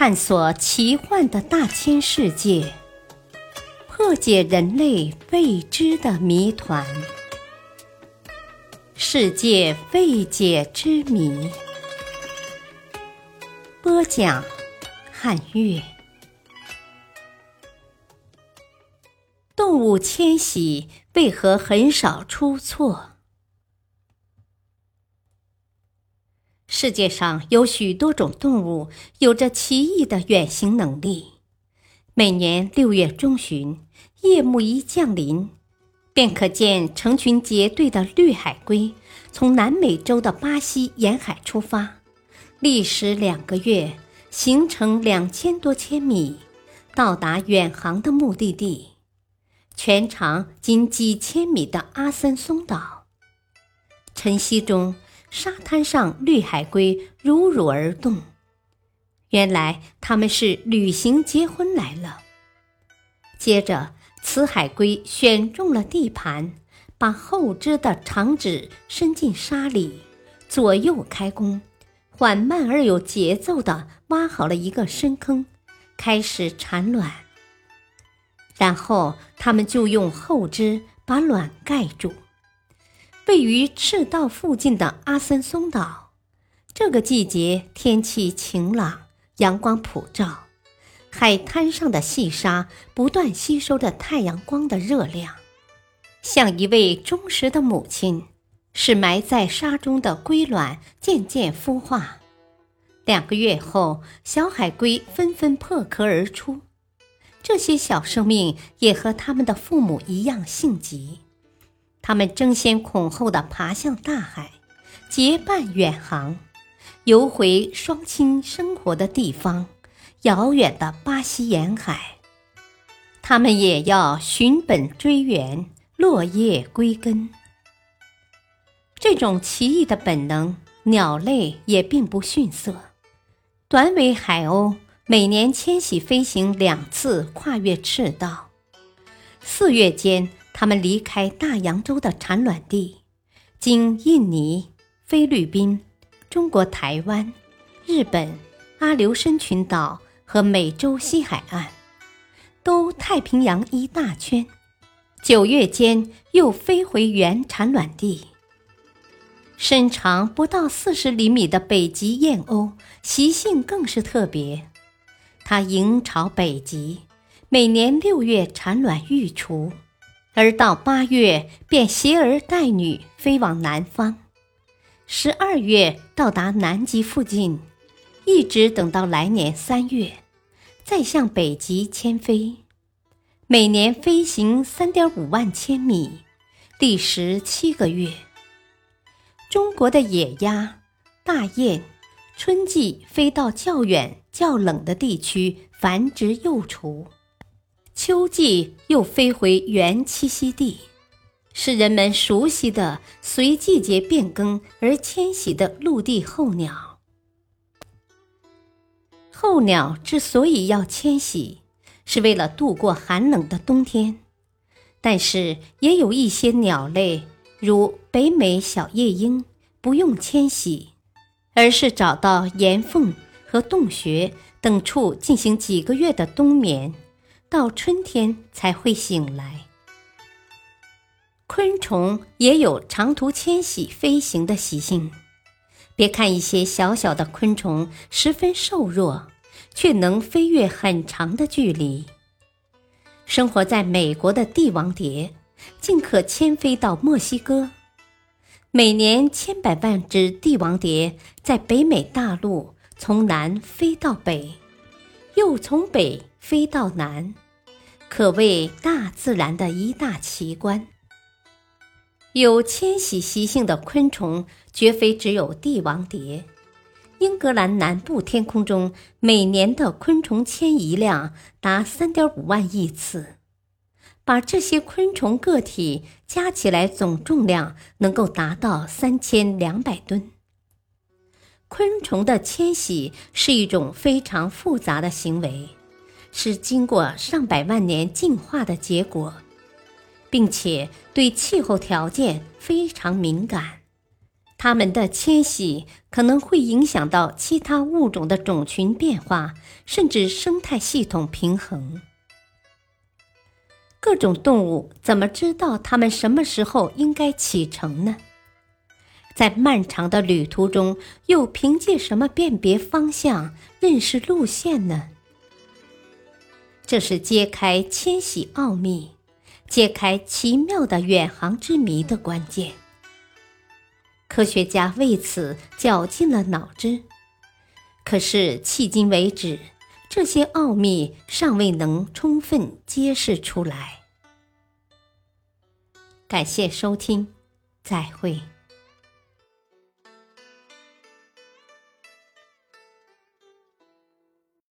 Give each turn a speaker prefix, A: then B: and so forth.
A: 探索奇幻的大千世界，破解人类未知的谜团。世界未解之谜，播讲：汉乐。动物迁徙为何很少出错？世界上有许多种动物有着奇异的远行能力。每年六月中旬，夜幕一降临，便可见成群结队的绿海龟从南美洲的巴西沿海出发，历时两个月，行程两千多千米，到达远航的目的地——全长仅几千米的阿森松岛。晨曦中。沙滩上，绿海龟如乳而动。原来他们是旅行结婚来了。接着，雌海龟选中了地盘，把后肢的长指伸进沙里，左右开弓，缓慢而有节奏地挖好了一个深坑，开始产卵。然后，它们就用后肢把卵盖住。位于赤道附近的阿森松岛，这个季节天气晴朗，阳光普照，海滩上的细沙不断吸收着太阳光的热量，像一位忠实的母亲，使埋在沙中的龟卵渐渐孵化。两个月后，小海龟纷纷破壳而出，这些小生命也和他们的父母一样性急。他们争先恐后地爬向大海，结伴远航，游回双亲生活的地方——遥远的巴西沿海。他们也要寻本追源，落叶归根。这种奇异的本能，鸟类也并不逊色。短尾海鸥每年迁徙飞行两次，跨越赤道。四月间。它们离开大洋洲的产卵地，经印尼、菲律宾、中国台湾、日本、阿留申群岛和美洲西海岸，兜太平洋一大圈，九月间又飞回原产卵地。身长不到四十厘米的北极燕鸥习性更是特别，它迎朝北极，每年六月产卵育雏。而到八月，便携儿带女飞往南方，十二月到达南极附近，一直等到来年三月，再向北极迁飞。每年飞行三点五万千米，历时七个月。中国的野鸭、大雁，春季飞到较远、较冷的地区繁殖幼雏。秋季又飞回原栖息地，是人们熟悉的随季节变更而迁徙的陆地候鸟。候鸟之所以要迁徙，是为了度过寒冷的冬天。但是也有一些鸟类，如北美小夜莺，不用迁徙，而是找到岩缝和洞穴等处进行几个月的冬眠。到春天才会醒来。昆虫也有长途迁徙飞行的习性。别看一些小小的昆虫十分瘦弱，却能飞越很长的距离。生活在美国的帝王蝶，竟可迁飞到墨西哥。每年千百万只帝王蝶在北美大陆从南飞到北，又从北。飞到南，可谓大自然的一大奇观。有迁徙习性的昆虫，绝非只有帝王蝶。英格兰南部天空中每年的昆虫迁移量达三点五万亿次，把这些昆虫个体加起来，总重量能够达到三千两百吨。昆虫的迁徙是一种非常复杂的行为。是经过上百万年进化的结果，并且对气候条件非常敏感。它们的迁徙可能会影响到其他物种的种群变化，甚至生态系统平衡。各种动物怎么知道它们什么时候应该启程呢？在漫长的旅途中，又凭借什么辨别方向、认识路线呢？这是揭开迁徙奥秘、揭开奇妙的远航之谜的关键。科学家为此绞尽了脑汁，可是迄今为止。这些奥秘尚未能充分揭示出来。感谢收听，再会。